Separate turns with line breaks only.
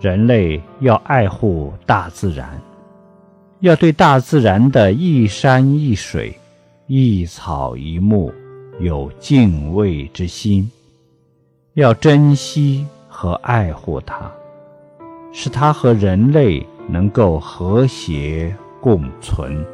人类要爱护大自然。要对大自然的一山一水一草一木有敬畏之心。要珍惜和爱护它使它和人类能够和谐共存。